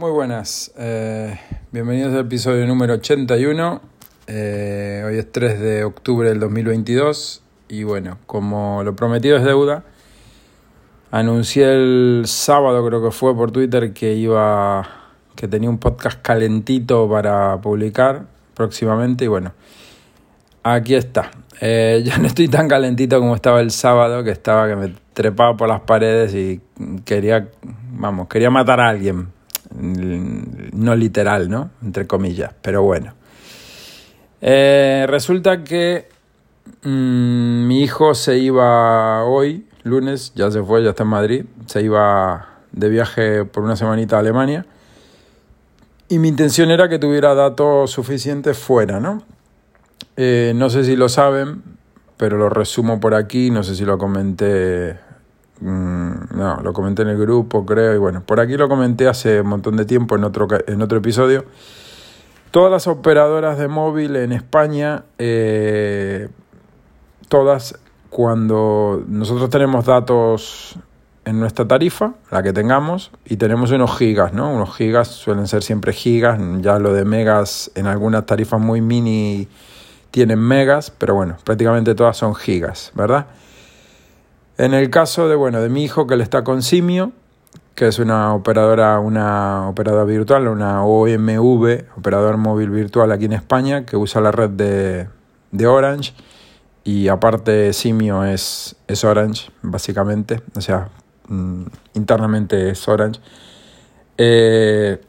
Muy buenas, eh, bienvenidos al episodio número 81. Eh, hoy es 3 de octubre del 2022 y bueno, como lo prometido es deuda, anuncié el sábado creo que fue por Twitter que iba que tenía un podcast calentito para publicar próximamente y bueno, aquí está. Eh, ya no estoy tan calentito como estaba el sábado, que estaba que me trepaba por las paredes y quería, vamos, quería matar a alguien no literal, ¿no? Entre comillas, pero bueno. Eh, resulta que mm, mi hijo se iba hoy, lunes, ya se fue, ya está en Madrid, se iba de viaje por una semanita a Alemania. Y mi intención era que tuviera datos suficientes fuera, ¿no? Eh, no sé si lo saben, pero lo resumo por aquí, no sé si lo comenté Mm, no, lo comenté en el grupo, creo, y bueno, por aquí lo comenté hace un montón de tiempo en otro, en otro episodio. Todas las operadoras de móvil en España, eh, todas cuando nosotros tenemos datos en nuestra tarifa, la que tengamos, y tenemos unos gigas, ¿no? Unos gigas suelen ser siempre gigas, ya lo de megas en algunas tarifas muy mini tienen megas, pero bueno, prácticamente todas son gigas, ¿verdad? En el caso de, bueno, de mi hijo que le está con Simio, que es una operadora, una operadora virtual, una OMV, operador móvil virtual aquí en España, que usa la red de, de Orange. Y aparte Simio es, es Orange, básicamente. O sea, mm, internamente es Orange. Eh,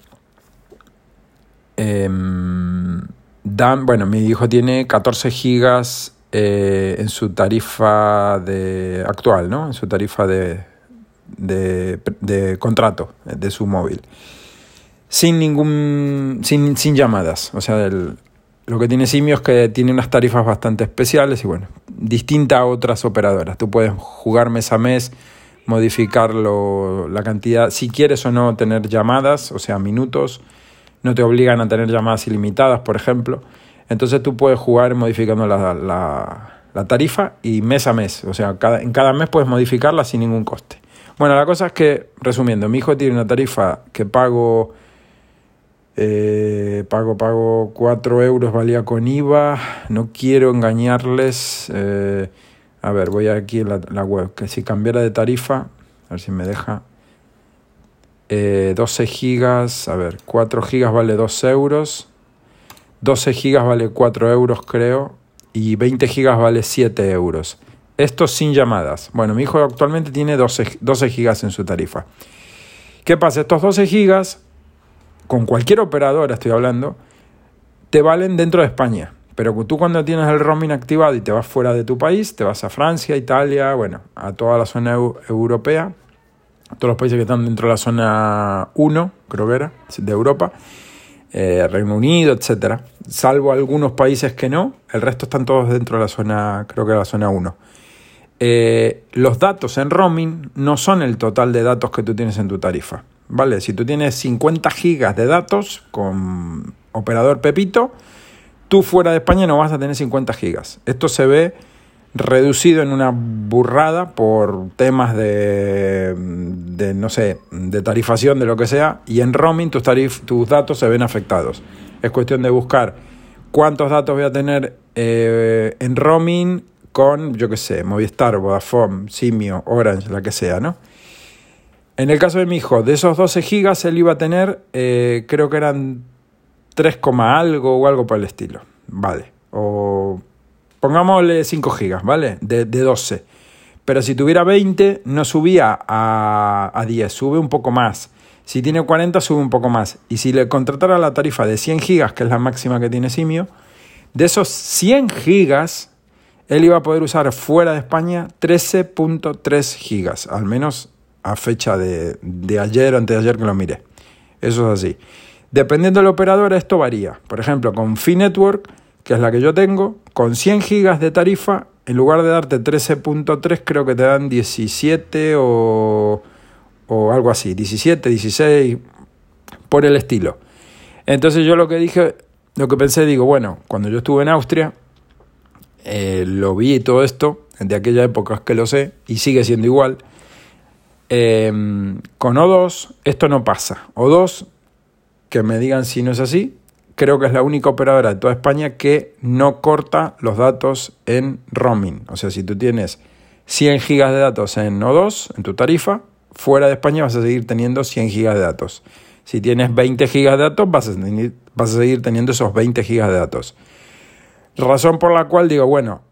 em, Dan, bueno, mi hijo tiene 14 gigas eh, en su tarifa de, actual, ¿no? en su tarifa de, de, contrato de su móvil. Sin ningún. sin, sin llamadas. O sea, lo que tiene Simio es que tiene unas tarifas bastante especiales y bueno, distinta a otras operadoras. Tú puedes jugar mes a mes, modificar la cantidad, si quieres o no tener llamadas, o sea, minutos. No te obligan a tener llamadas ilimitadas, por ejemplo. Entonces tú puedes jugar modificando la, la, tarifa y mes a mes. O sea, cada, en cada mes puedes modificarla sin ningún coste. Bueno, la cosa es que, resumiendo, mi hijo tiene una tarifa que pago, eh, pago, pago 4 euros, valía con IVA. No quiero engañarles. Eh, a ver, voy aquí en la, web, que si cambiara de tarifa, a ver si me deja. 12 eh, gigas, a ver, 4 gigas vale 2 euros. 12 gigas vale 4 euros creo y 20 gigas vale 7 euros. Esto sin llamadas. Bueno, mi hijo actualmente tiene 12, 12 gigas en su tarifa. ¿Qué pasa? Estos 12 gigas, con cualquier operadora estoy hablando, te valen dentro de España. Pero tú cuando tienes el roaming activado y te vas fuera de tu país, te vas a Francia, Italia, bueno, a toda la zona europea, todos los países que están dentro de la zona 1, creo que era, de Europa, eh, Reino Unido, etcétera, salvo algunos países que no, el resto están todos dentro de la zona, creo que la zona 1. Eh, los datos en roaming no son el total de datos que tú tienes en tu tarifa, ¿vale? Si tú tienes 50 gigas de datos con operador Pepito, tú fuera de España no vas a tener 50 gigas. Esto se ve reducido en una burrada por temas de, de, no sé, de tarifación, de lo que sea, y en roaming tus, tarif tus datos se ven afectados. Es cuestión de buscar cuántos datos voy a tener eh, en roaming con, yo qué sé, Movistar, Vodafone, Simio, Orange, la que sea, ¿no? En el caso de mi hijo, de esos 12 gigas él iba a tener, eh, creo que eran 3, algo o algo por el estilo. Vale. O Pongámosle 5 gigas, ¿vale? De, 12. Pero si tuviera 20, no subía a, a 10, sube un poco más. Si tiene 40, sube un poco más. Y si le contratara la tarifa de 100 gigas, que es la máxima que tiene Simio, de esos 100 gigas, él iba a poder usar fuera de España 13.3 gigas, al menos a fecha de, de ayer o antes de ayer que lo miré. Eso es así. Dependiendo del operador, esto varía. Por ejemplo, con Fi-Network que es la que yo tengo, con 100 gigas de tarifa, en lugar de darte 13.3, creo que te dan 17 o, o algo así, 17, 16, por el estilo. Entonces yo lo que dije, lo que pensé, digo, bueno, cuando yo estuve en Austria, eh, lo vi todo esto, de aquella época es que lo sé, y sigue siendo igual. Em, con O2 esto no pasa. O2 que me digan si no es así. Creo que es la única operadora de toda España que no corta los datos en roaming. O sea, si tú tienes 100 gigas de datos en O2, en tu tarifa, fuera de España vas a seguir teniendo 100 gigas de datos. Si tienes 20 gigas de datos, vas a, seguir teniendo esos 20 gigas de datos. Razón por la cual digo, bueno,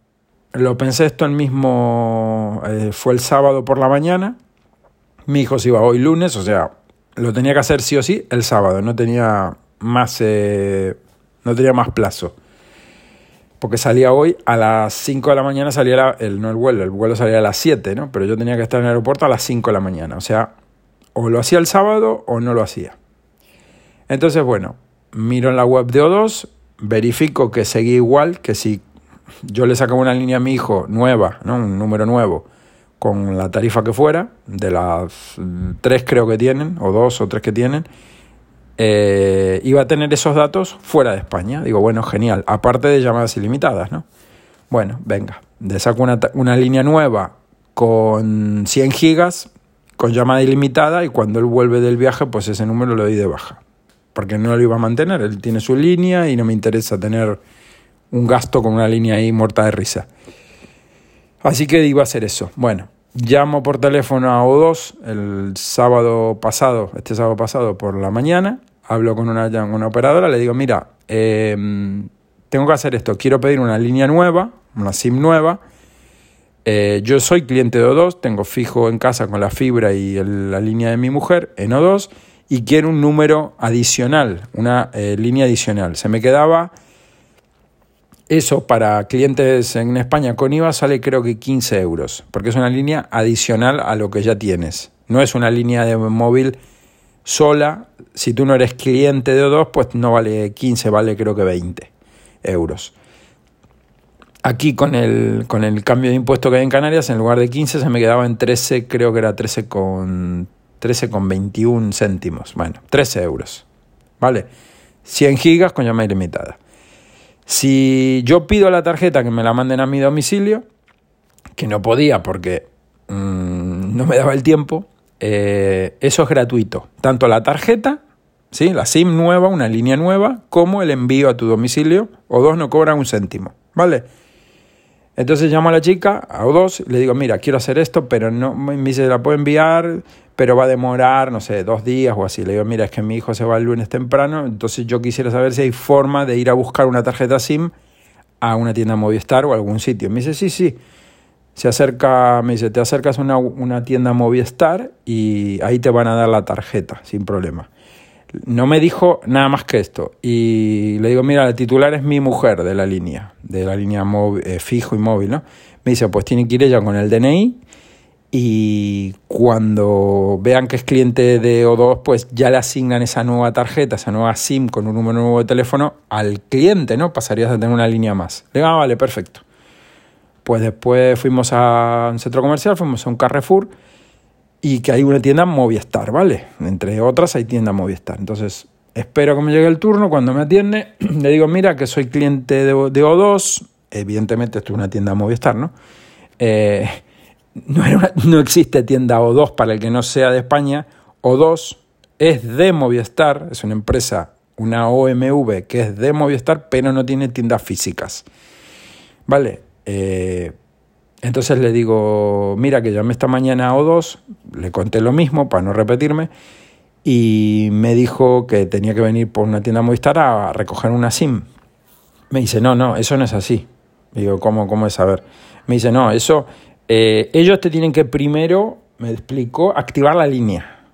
lo pensé esto el mismo, eh, fue el sábado por la mañana, mi hijo se iba hoy lunes, o sea, lo tenía que hacer sí o sí el sábado, no tenía más, eh, no tenía más plazo. Porque salía hoy a las 5 de la mañana, salía el, no el vuelo, el vuelo salía a las 7, ¿no? Pero yo tenía que estar en el aeropuerto a las 5 de la mañana. O sea, o lo hacía el sábado o no lo hacía. Entonces, bueno, miro en la web de O2, verifico que seguía igual, que si yo le sacaba una línea a mi hijo nueva, ¿no? un número nuevo, con la tarifa que fuera, de las tres creo que tienen, o dos o tres que tienen, eh, iba a tener esos datos fuera de España. Digo, bueno, genial, aparte de llamadas ilimitadas, ¿no? Bueno, venga, le saco una, una línea nueva con 100 gigas, con llamada ilimitada, y cuando él vuelve del viaje, pues ese número lo doy de baja. Porque no lo iba a mantener, él tiene su línea y no me interesa tener un gasto con una línea ahí muerta de risa. Así que iba a hacer eso. Bueno, llamo por teléfono a O2 el sábado pasado, este sábado pasado por la mañana, hablo con una, una operadora, le digo, mira, em, tengo que hacer esto, quiero pedir una línea nueva, una SIM nueva. Eh, yo soy cliente de O2, tengo fijo en casa con la fibra y la línea de mi mujer en O2 y quiero un número adicional, una eh, línea adicional. Se me quedaba eso para clientes en España con IVA sale creo que 15 euros, porque es una línea adicional a lo que ya tienes. No es una línea de móvil sola. Si tú no eres cliente de O2, pues no vale 15, vale creo que 20 euros. Aquí con el, con el cambio de impuesto que hay en Canarias, en lugar de 15 se me quedaba en 13, creo que era 13 con, 13 con 21 céntimos. Bueno, 13 euros. ¿Vale? 100 gigas con llamada ilimitada. Si yo pido la tarjeta que me la manden a mi domicilio, que no podía porque mm, no me daba el tiempo, eh, eso es gratuito. Tanto la tarjeta, ¿sí? la SIM nueva, una línea nueva, como el envío a tu domicilio, o dos no cobran un céntimo, ¿vale? Entonces llamo a la chica, a O2, le digo, mira, quiero hacer esto, pero no me dice, la puedo enviar, pero va a demorar, no sé, dos días o así. Le digo, mira, es que mi hijo se va el lunes temprano, entonces yo quisiera saber si hay forma de ir a buscar una tarjeta SIM a una tienda Movistar o a algún sitio. Me dice, sí, sí. Se acerca, me dice, te acercas a una, una tienda Movistar y ahí te van a dar la tarjeta, sin problema. No me dijo nada más que esto. Y le digo, mira, el titular es mi mujer de la línea, de la línea eh, fijo y móvil, ¿no? Me dice, pues tiene que ir ella con el DNI y cuando vean que es cliente de O2, pues ya le asignan esa nueva tarjeta, esa nueva SIM con un número nuevo de teléfono al cliente, ¿no? Pasarías a tener una línea más. Le digo, ah, vale, perfecto. Pues después fuimos a un centro comercial, fuimos a un Carrefour y que hay una tienda Movistar, ¿vale? Entre otras hay tienda Movistar. Entonces, espero que me llegue el turno, cuando me atiende, le digo, mira, que soy cliente de, de O2, evidentemente esto es una tienda Movistar, ¿no? Eh, no, no existe tienda O2 para el que no sea de España. O2 es de Movistar, es una empresa, una OMV que es de Movistar, pero no tiene tiendas físicas. ¿Vale? Eh, entonces le digo, mira que llamé esta mañana a O2, le conté lo mismo para no repetirme, y me dijo que tenía que venir por una tienda Movistar a recoger una SIM. Me dice, no, no, eso no es así. Digo, ¿cómo, cómo es saber? Me dice, no, eso, eh, ellos te tienen que primero, me explicó, activar la línea.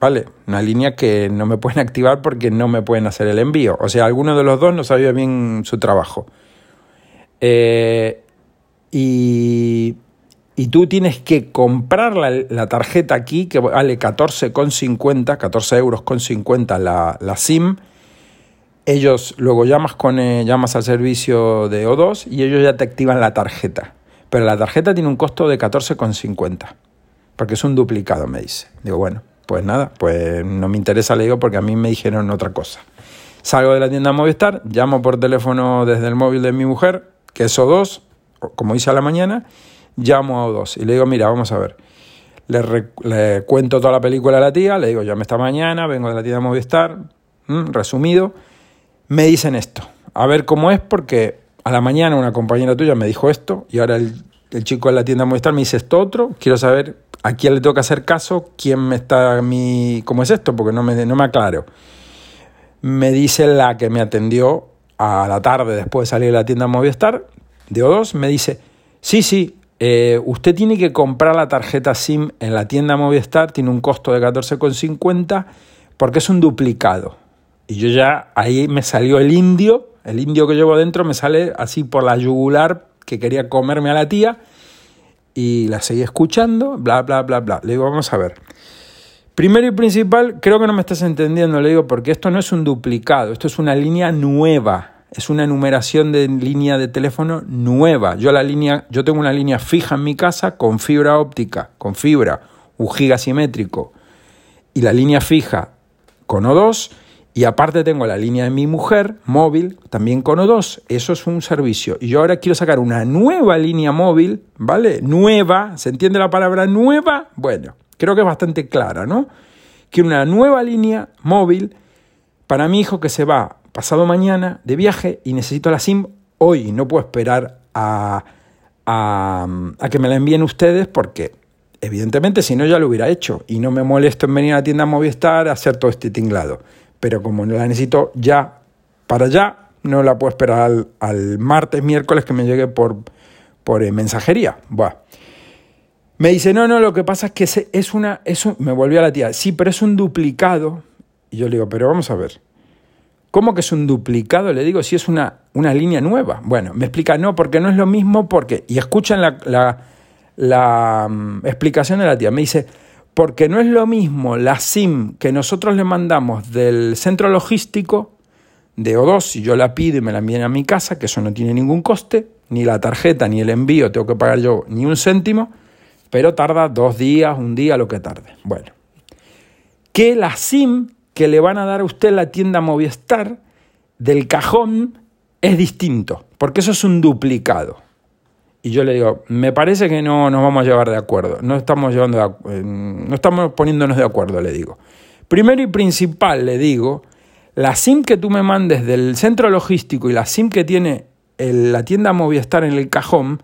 ¿Vale? Una línea que no me pueden activar porque no me pueden hacer el envío. O sea, alguno de los dos no sabía bien su trabajo. Eh, y, tú tienes que comprar la, tarjeta aquí, que vale 14,50, 14 euros con 50 la, la SIM. Ellos luego llamas, con, eh, llamas al servicio de O2 y ellos ya te activan la tarjeta. Pero la tarjeta tiene un costo de 14,50. Porque es un duplicado, me dice. Digo, bueno, pues nada, pues no me interesa, le digo, porque a mí me dijeron otra cosa. Salgo de la tienda Movistar, llamo por teléfono desde el móvil de mi mujer, que es O2, como hice a la mañana, llamo a O2 y le digo, mira, vamos a ver. Le, cuento toda la película a la tía, le digo, llame esta mañana, vengo de la tienda Movistar, resumido, me dicen esto. A ver cómo es, porque a la mañana una compañera tuya me dijo esto y ahora el, chico de la tienda Movistar me dice esto otro. Quiero saber a quién le tengo que hacer caso, quién me está a mí, cómo es esto, porque no me, no me aclaro. Me dice la que me atendió a la tarde después de salir de la tienda Movistar, de O2, me dice, sí, sí, eh, usted tiene que comprar la tarjeta SIM en la tienda Movistar, tiene un costo de 14,50 porque es un duplicado. Y yo ya, ahí me salió el indio, el indio que llevo dentro me sale así por la yugular que quería comerme a la tía y la seguí escuchando, bla, bla, bla, bla. Le digo, vamos a ver. Primero y principal, creo que no me estás entendiendo, le digo, porque esto no es un duplicado, esto es una línea nueva es una numeración de línea de teléfono nueva. Yo la línea, yo tengo una línea fija en mi casa con fibra óptica, con fibra, un giga simétrico y la línea fija con O2 y aparte tengo la línea de mi mujer móvil también con O2. Eso es un servicio. Y yo ahora quiero sacar una nueva línea móvil, ¿vale? Nueva, ¿se entiende la palabra nueva? Bueno, creo que es bastante clara, ¿no? Quiero una nueva línea móvil para mi hijo que se va pasado mañana de viaje y necesito la SIM hoy. No puedo esperar a, a, que me la envíen ustedes porque evidentemente si no ya lo hubiera hecho y no me molesto en venir a la tienda Movistar a hacer todo este tinglado. Pero como la necesito ya para allá, no la puedo esperar al, martes, miércoles que me llegue por, por eh, mensajería. Buah. Me dice, no, no, lo que pasa es que es una, eso me volvió a la tía, sí, pero es un duplicado. Y yo le digo, pero vamos a ver, ¿Cómo que es un duplicado? Le digo, si es una, una línea nueva. Bueno, me explica, no, porque no es lo mismo, porque... Y escuchan la, la, mm, explicación de la tía. Me dice, porque no es lo mismo la SIM que nosotros le mandamos del centro logístico de O2, si yo la pido y me la envían a mi casa, que eso no tiene ningún coste, ni la tarjeta ni el envío tengo que pagar yo ni un céntimo, pero tarda dos días, un día, lo que tarde. Bueno, que la SIM que le van a dar a usted la tienda Movistar del cajón es distinto, porque eso es un duplicado. Y yo le digo, me parece que no nos vamos a llevar de acuerdo, no estamos, llevando eh, no estamos poniéndonos de acuerdo, le digo. Primero y principal, le digo, la SIM que tú me mandes del centro logístico y la SIM que tiene la tienda Movistar en el cajón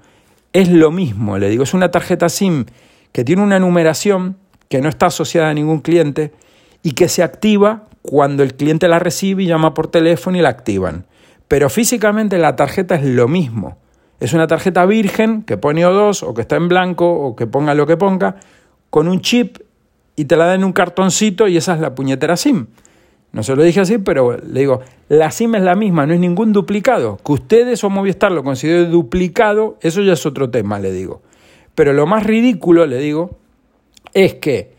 es lo mismo, le digo, es una tarjeta SIM que tiene una numeración que no está asociada a ningún cliente y que se activa cuando el cliente la recibe y llama por teléfono y la activan. Pero físicamente la tarjeta es lo mismo. Es una tarjeta virgen que pone O2 o que está en blanco o que ponga lo que ponga con un chip y te la dan en un cartoncito y esa es la puñetera SIM. No se lo dije así, pero le digo, la SIM es la misma, no es ningún duplicado. Que ustedes o Movistar lo consideren duplicado, eso ya es otro tema, le digo. Pero lo más ridículo, le digo, es que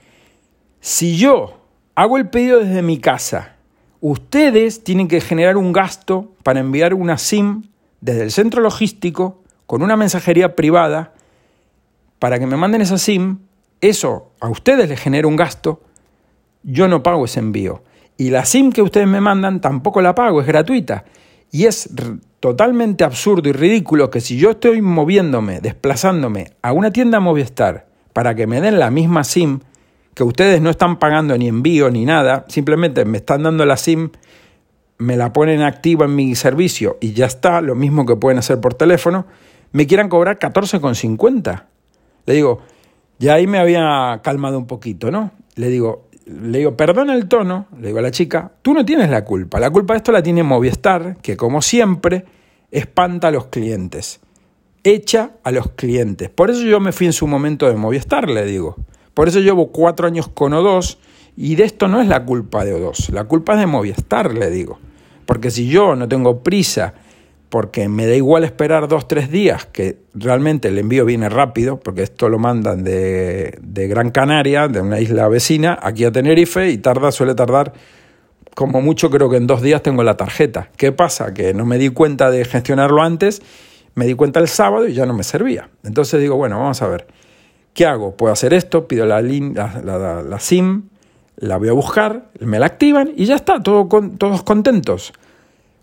si yo hago el pedido desde mi casa. Ustedes tienen que generar un gasto para enviar una SIM desde el centro logístico con una mensajería privada para que me manden esa SIM. Eso a ustedes les genera un gasto. Yo no pago ese envío. Y la SIM que ustedes me mandan tampoco la pago, es gratuita. Y es totalmente absurdo y ridículo que si yo estoy moviéndome, desplazándome a una tienda Movistar para que me den la misma SIM, que ustedes no están pagando ni envío ni nada, simplemente me están dando la SIM, me la ponen activa en mi servicio y ya está, lo mismo que pueden hacer por teléfono, me quieran cobrar 14,50. Le digo, ya ahí me había calmado un poquito, ¿no? Le digo, le digo, perdona el tono, le digo a la chica, tú no tienes la culpa, la culpa de esto la tiene Movistar, que como siempre espanta a los clientes, echa a los clientes. Por eso yo me fui en su momento de Movistar, le digo. Por eso llevo cuatro años con O2 y de esto no es la culpa de O2, la culpa es de Movistar, le digo. Porque si yo no tengo prisa, porque me da igual esperar dos, tres días, que realmente el envío viene rápido, porque esto lo mandan de, de Gran Canaria, de una isla vecina, aquí a Tenerife, y tarda, suele tardar como mucho creo que en dos días tengo la tarjeta. ¿Qué pasa? Que no me di cuenta de gestionarlo antes, me di cuenta el sábado y ya no me servía. Entonces digo, bueno, vamos a ver. ¿Qué hago? Puedo hacer esto, pido la, la, SIM, la voy a buscar, me la activan y ya está, todo todos contentos.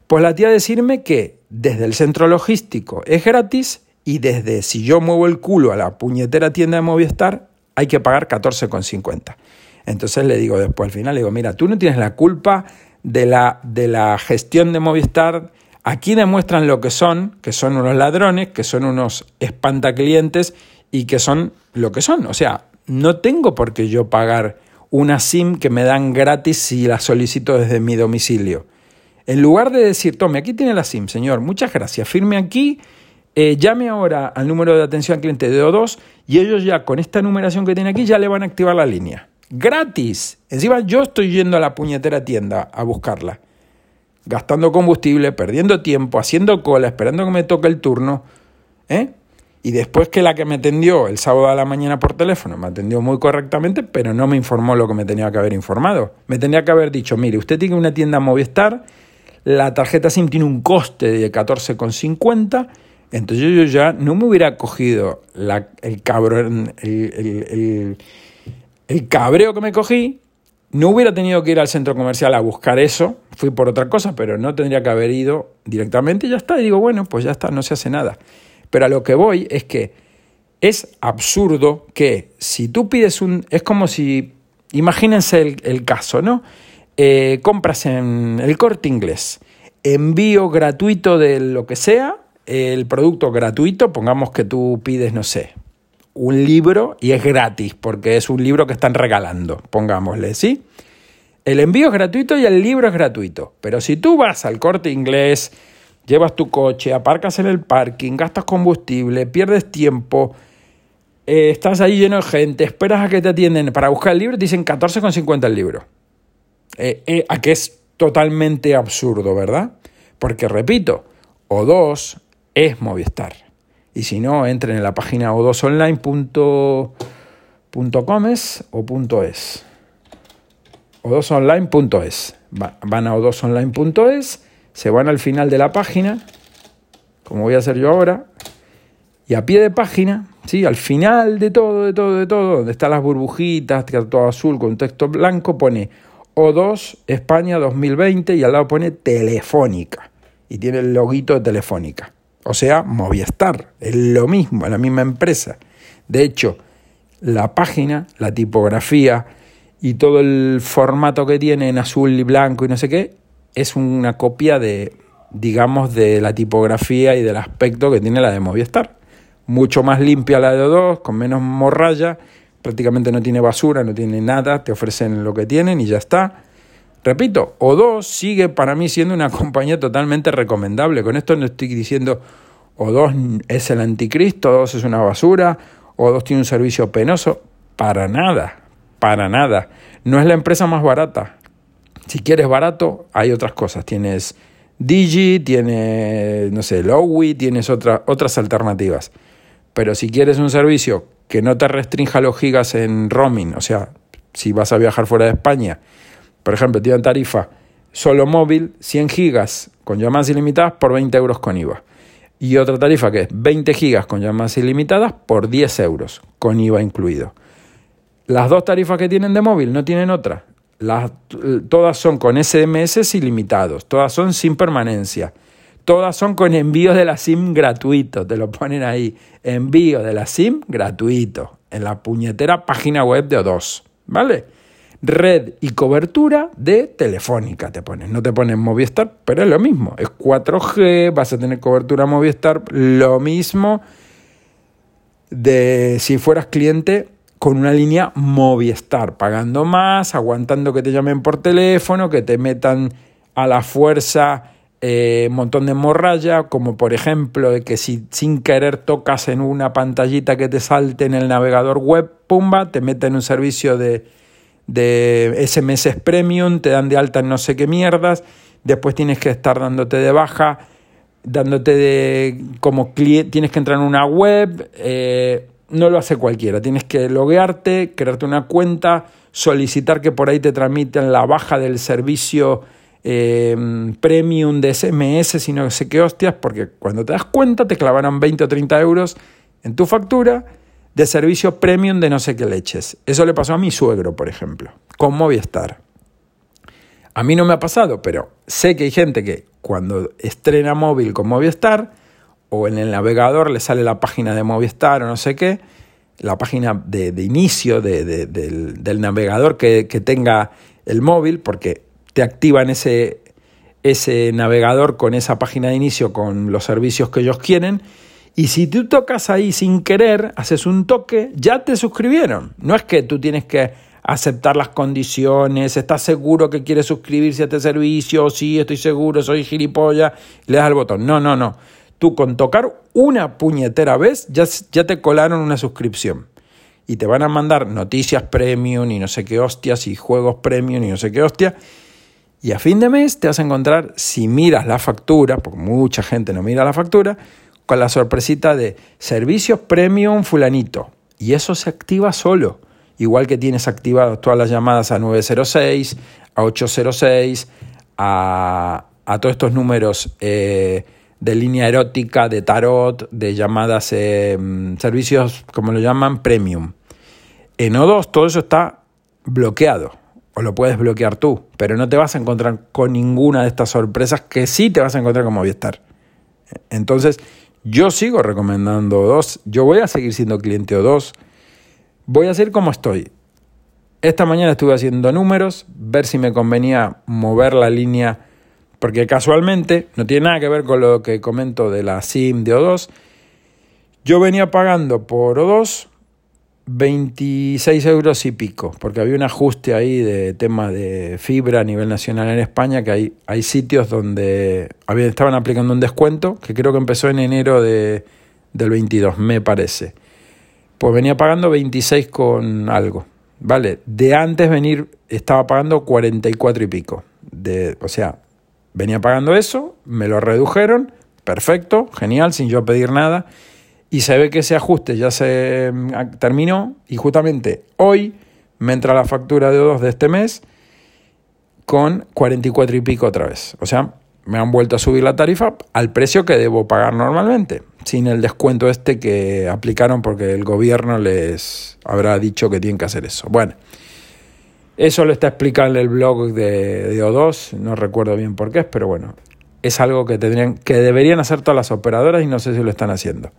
Pues la tía decirme que desde el centro logístico es gratis y desde si yo muevo el culo a la puñetera tienda de Movistar hay que pagar 14,50. Entonces le digo después al final, le digo, mira, tú no tienes la culpa de la, de la gestión de Movistar, aquí demuestran lo que son, que son unos ladrones, que son unos espantaclientes y que son lo que son. O sea, no tengo por qué yo pagar una SIM que me dan gratis si la solicito desde mi domicilio. En lugar de decir, tome, aquí tiene la SIM, señor, muchas gracias, firme aquí, eh, llame ahora al número de atención al cliente de O2 y ellos ya con esta numeración que tiene aquí ya le van a activar la línea. Gratis. Encima yo estoy yendo a la puñetera tienda a buscarla. Gastando combustible, perdiendo tiempo, haciendo cola, esperando que me toque el turno. ¿eh? Y después que la que me atendió el sábado a la mañana por teléfono me atendió muy correctamente, pero no me informó lo que me tenía que haber informado. Me tenía que haber dicho, mire, usted tiene una tienda Movistar, la tarjeta SIM tiene un coste de 14,50, entonces yo ya no me hubiera cogido el cabrón, el cabreo que me cogí, no hubiera tenido que ir al centro comercial a buscar eso, fui por otra cosa, pero no tendría que haber ido directamente y ya está. Y digo, bueno, pues ya está, no se hace nada. Pero a lo que voy es que es absurdo que si tú pides un... Es como si... Imagínense el, caso, ¿no? Eh, compras en el corte inglés, envío gratuito de lo que sea, el producto gratuito, pongamos que tú pides, no sé, un libro y es gratis, porque es un libro que están regalando, pongámosle, ¿sí? El envío es gratuito y el libro es gratuito, pero si tú vas al corte inglés, llevas tu coche, aparcas en el parking, gastas combustible, pierdes tiempo, eh, estás ahí lleno de gente, esperas a que te atienden para buscar el libro, te dicen 14,50 el libro. Eh, eh, a que es totalmente absurdo, ¿verdad? Porque repito, O2 es Movistar. Y si no, entren en la página o2online.com o .es. o2online.es. Van a o2online.es se van al final de la página, como voy a hacer yo ahora, y a pie de página, ¿sí? al final de todo, de todo, de todo, donde están las burbujitas, todo azul con texto blanco, pone O2 España 2020 y al lado pone Telefónica. Y tiene el loguito de Telefónica. O sea, Movistar. Es lo mismo, es la misma empresa. De hecho, la página, la tipografía y todo el formato que tiene en azul y blanco y no sé qué, es una copia de, digamos, de la tipografía y del aspecto que tiene la de Movistar. Mucho más limpia la de O2, con menos morralla, prácticamente no tiene basura, no tiene nada, te ofrecen lo que tienen y ya está. Repito, O2 sigue para mí siendo una compañía totalmente recomendable. Con esto no estoy diciendo O2 es el anticristo, O2 es una basura, O2 tiene un servicio penoso. Para nada, para nada. No es la empresa más barata, si quieres barato, hay otras cosas. Tienes Digi, tienes, no sé, Lowy, tienes otras alternativas. Pero si quieres un servicio que no te restrinja los gigas en roaming, o sea, si vas a viajar fuera de España, por ejemplo, tiene tarifa solo móvil, 100 gigas con llamadas ilimitadas por 20 euros con IVA. Y otra tarifa que es 20 gigas con llamadas ilimitadas por 10 euros, con IVA incluido. Las dos tarifas que tienen de móvil no tienen otra. Las, todas son con SMS ilimitados, todas son sin permanencia, todas son con envío de la SIM gratuito, te lo ponen ahí, envío de la SIM gratuito, en la puñetera página web de O2, ¿vale? Red y cobertura de Telefónica te ponen, no te ponen Movistar, pero es lo mismo, es 4G, vas a tener cobertura Movistar, lo mismo de si fueras cliente con una línea Movistar, pagando más, aguantando que te llamen por teléfono, que te metan a la fuerza eh, un montón de morralla, como por ejemplo que si sin querer tocas en una pantallita que te salte en el navegador web, pumba, te meten un servicio de, de SMS Premium, te dan de alta en no sé qué mierdas, después tienes que estar dándote de baja, dándote de como cliente, tienes que entrar en una web, eh, no lo hace cualquiera. Tienes que loguearte, crearte una cuenta, solicitar que por ahí te tramiten la baja del servicio em, premium de SMS, sino que sé qué hostias, porque cuando te das cuenta te clavarán 20 o 30 euros en tu factura de servicio premium de no sé qué leches. Eso le pasó a mi suegro, por ejemplo, con Movistar. A mí no me ha pasado, pero sé que hay gente que cuando estrena móvil con Movistar, o en el navegador le sale la página de Movistar o no sé qué, la página de, inicio del, navegador que, tenga el móvil, porque te activan ese, ese navegador con esa página de inicio con los servicios que ellos quieren. Y si tú tocas ahí sin querer, haces un toque, ya te suscribieron. No es que tú tienes que aceptar las condiciones, estás seguro que quieres suscribirse a este servicio, sí, estoy seguro, soy gilipollas, le das al botón. No, no, no. Tú con tocar una puñetera vez ya, ya te colaron una suscripción. Y te van a mandar noticias premium y no sé qué hostias y juegos premium y no sé qué hostia. Y a fin de mes te vas a encontrar, si miras la factura, porque mucha gente no mira la factura, con la sorpresita de servicios premium fulanito. Y eso se activa solo. Igual que tienes activadas todas las llamadas a 906, a 806, a, a todos estos números eh, de línea erótica, de tarot, de llamadas, eh, servicios, como lo llaman, premium. En O2 todo eso está bloqueado o lo puedes bloquear tú, pero no te vas a encontrar con ninguna de estas sorpresas que sí te vas a encontrar con Movistar. Entonces, yo sigo recomendando O2, yo voy a seguir siendo cliente O2, voy a seguir como estoy. Esta mañana estuve haciendo números, ver si me convenía mover la línea, porque casualmente no tiene nada que ver con lo que comento de la SIM de O2. Yo venía pagando por O2 26 euros y pico, porque había un ajuste ahí de tema de fibra a nivel nacional en España, que hay, hay sitios donde estaban aplicando un descuento, que creo que empezó en enero de, del 22, me parece. Pues venía pagando 26 con algo, ¿vale? De antes venir estaba pagando 44 y pico. De, o sea, venía pagando eso, me lo redujeron, perfecto, genial, sin yo pedir nada y se ve que ese ajuste ya se mm, terminó y justamente hoy me entra la factura de O2 de este mes con 44 y pico otra vez. O sea, me han vuelto a subir la tarifa al precio que debo pagar normalmente, sin el descuento este que aplicaron porque el gobierno les habrá dicho que tienen que hacer eso. Bueno, eso lo está explicando el blog de, de O2, no recuerdo bien por qué es, pero bueno, es algo que, tendrían, que deberían hacer todas las operadoras y no sé si lo están haciendo.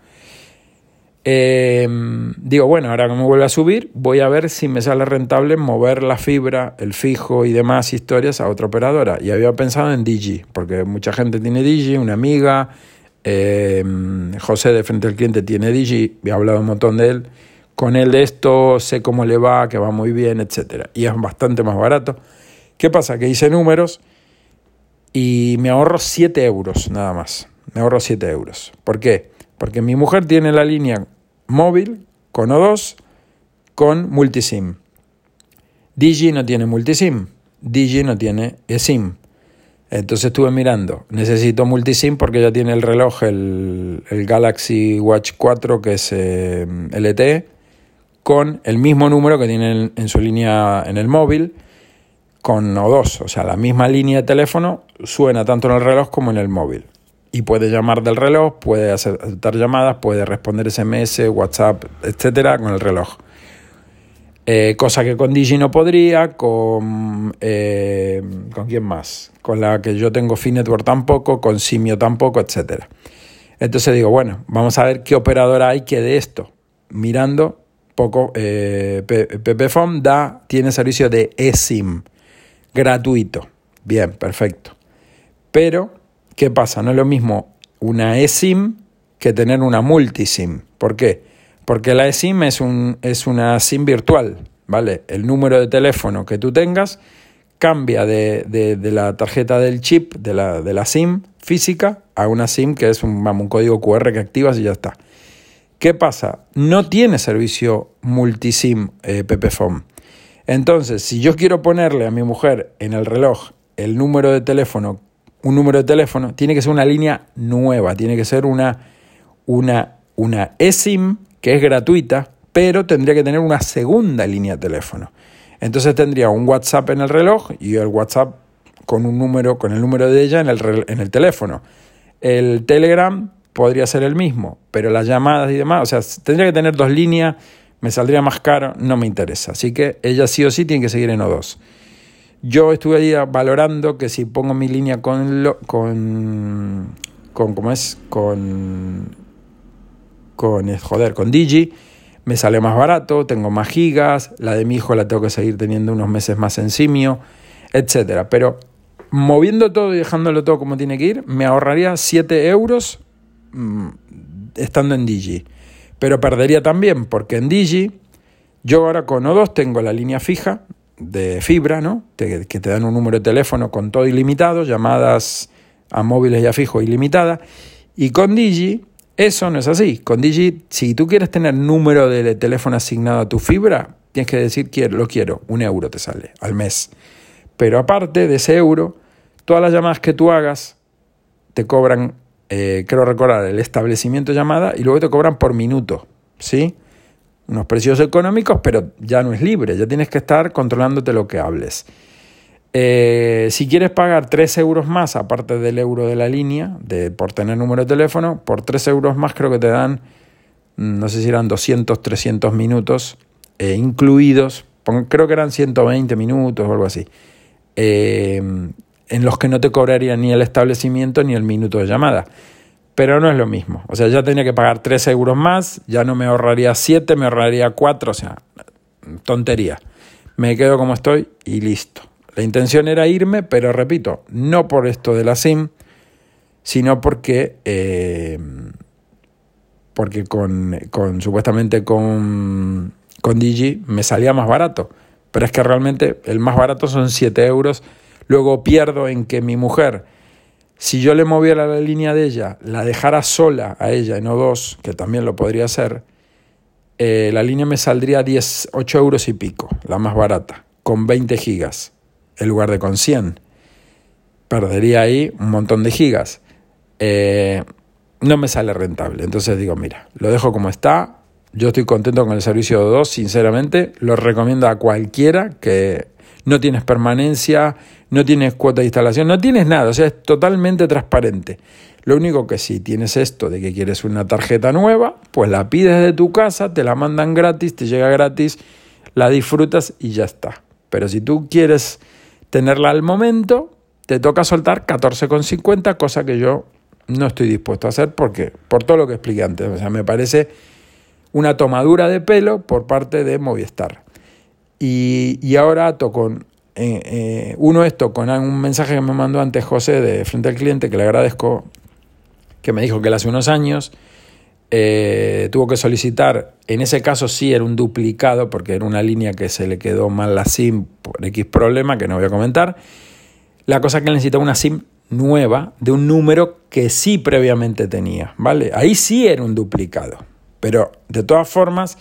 Em, digo, bueno, ahora que me vuelve a subir, voy a ver si me sale rentable mover la fibra, el fijo y demás historias a otra operadora. Y había pensado en Digi, porque mucha gente tiene Digi, una amiga, em, José de Frente al Cliente tiene Digi, he hablado un montón de él. Con él de esto sé cómo le va, que va muy bien, etc. Y es bastante más barato. ¿Qué pasa? Que hice números y me ahorro 7 euros nada más. Me ahorro 7 euros. ¿Por qué? Porque mi mujer tiene la línea móvil con O2 con multisim. Digi no tiene multisim. Digi no tiene eSIM. Entonces estuve mirando, necesito multisim porque ya tiene el reloj, el, Galaxy Watch 4, que es eh, LTE, con el mismo número que tiene en, en, su línea en el móvil, con O2. O sea, la misma línea de teléfono suena tanto en el reloj como en el móvil y puede llamar del reloj, puede aceptar llamadas, puede responder SMS, WhatsApp, etcétera, con el reloj. Eh, cosa que con Digi no podría, con. Eh, ¿Con quién más? Con la que yo tengo Finetwork tampoco, con Simio tampoco, etcétera. Entonces digo, bueno, vamos a ver qué operadora hay que de esto. Mirando, poco. Eh, da, tiene servicio de eSIM, gratuito. Bien, perfecto. Pero ¿Qué pasa? No es lo mismo una eSIM que tener una multisim. ¿Por qué? Porque la eSIM es, un, es una SIM virtual, ¿vale? El número de teléfono que tú tengas cambia de, la tarjeta del chip, de la, de la, SIM física, a una SIM que es un, un código QR que activas y ya está. ¿Qué pasa? No tiene servicio multisim eh, PPFOM. Entonces, si yo quiero ponerle a mi mujer en el reloj el número de teléfono un número de teléfono, tiene que ser una línea nueva, tiene que ser una, una, una eSIM que es gratuita, pero tendría que tener una segunda línea de teléfono. Entonces tendría un WhatsApp en el reloj y el WhatsApp con un número, con el número de ella en el, en el teléfono. El Telegram podría ser el mismo, pero las llamadas y demás, o sea, tendría que tener dos líneas, me saldría más caro, no me interesa. Así que ella sí o sí tiene que seguir en O2. Yo estuve ahí valorando que si pongo mi línea con, lo, con, con ¿cómo es? Con, con, joder, con Digi, me sale más barato, tengo más gigas, la de mi hijo la tengo que seguir teniendo unos meses más en simio, etcétera. Pero moviendo todo y dejándolo todo como tiene que ir, me ahorraría 7 euros mm, estando en Digi. Pero perdería también, porque en Digi, yo ahora con O2 tengo la línea fija de fibra, ¿no? que te dan un número de teléfono con todo ilimitado, llamadas a móviles y a fijo ilimitada. Y con Digi, eso no es así. Con Digi, si tú quieres tener número de teléfono asignado a tu fibra, tienes que decir, lo quiero, un euro te sale al mes. Pero aparte de ese euro, todas las llamadas que tú hagas te cobran, eh, creo recordar, el establecimiento de llamada y luego te cobran por minuto, ¿sí? Unos precios económicos, pero ya no es libre, ya tienes que estar controlándote lo que hables. Eh, si quieres pagar 3 euros más, aparte del euro de la línea, de, por tener número de teléfono, por 3 euros más creo que te dan, mm, no sé si eran 200, 300 minutos eh, incluidos, creo que eran 120 minutos o algo así, eh, en los que no te cobraría ni el establecimiento ni el minuto de llamada. Pero no es lo mismo. O sea, ya tenía que pagar 3 euros más, ya no me ahorraría 7, me ahorraría 4, o sea, tontería. Me quedo como estoy y listo. La intención era irme, pero repito, no por esto de la SIM, sino porque, eh, porque con, con, supuestamente con, con Digi me salía más barato. Pero es que realmente el más barato son 7 euros. Luego pierdo en que mi mujer, si yo le moviera la línea de ella, la dejara sola a ella no dos, que también lo podría hacer, eh, la línea me saldría 10, 8 euros y pico, la más barata, con 20 gigas en lugar de con 100. Perdería ahí un montón de gigas. Eh, no me sale rentable. Entonces digo, mira, lo dejo como está. Yo estoy contento con el servicio de 2, sinceramente. Lo recomiendo a cualquiera que no tienes permanencia, no tienes cuota de instalación, no tienes nada. O sea, es totalmente transparente. Lo único que si tienes esto de que quieres una tarjeta nueva, pues la pides de tu casa, te la mandan gratis, te llega gratis, la disfrutas y ya está. Pero si tú quieres tenerla al momento, te toca soltar 14,50, cosa que yo no estoy dispuesto a hacer porque por todo lo que expliqué antes, o sea, me parece una tomadura de pelo por parte de Movistar. Y, ahora ato eh, eh, uno esto con un mensaje que me mandó antes José de frente al cliente que le agradezco, que me dijo que él hace unos años eh, tuvo que solicitar, en ese caso sí era un duplicado porque era una línea que se le quedó mal la SIM por X problema que no voy a comentar. La cosa que necesitaba una SIM nueva de un número que sí previamente tenía, ¿vale? Ahí sí era un duplicado. Pero de todas formas,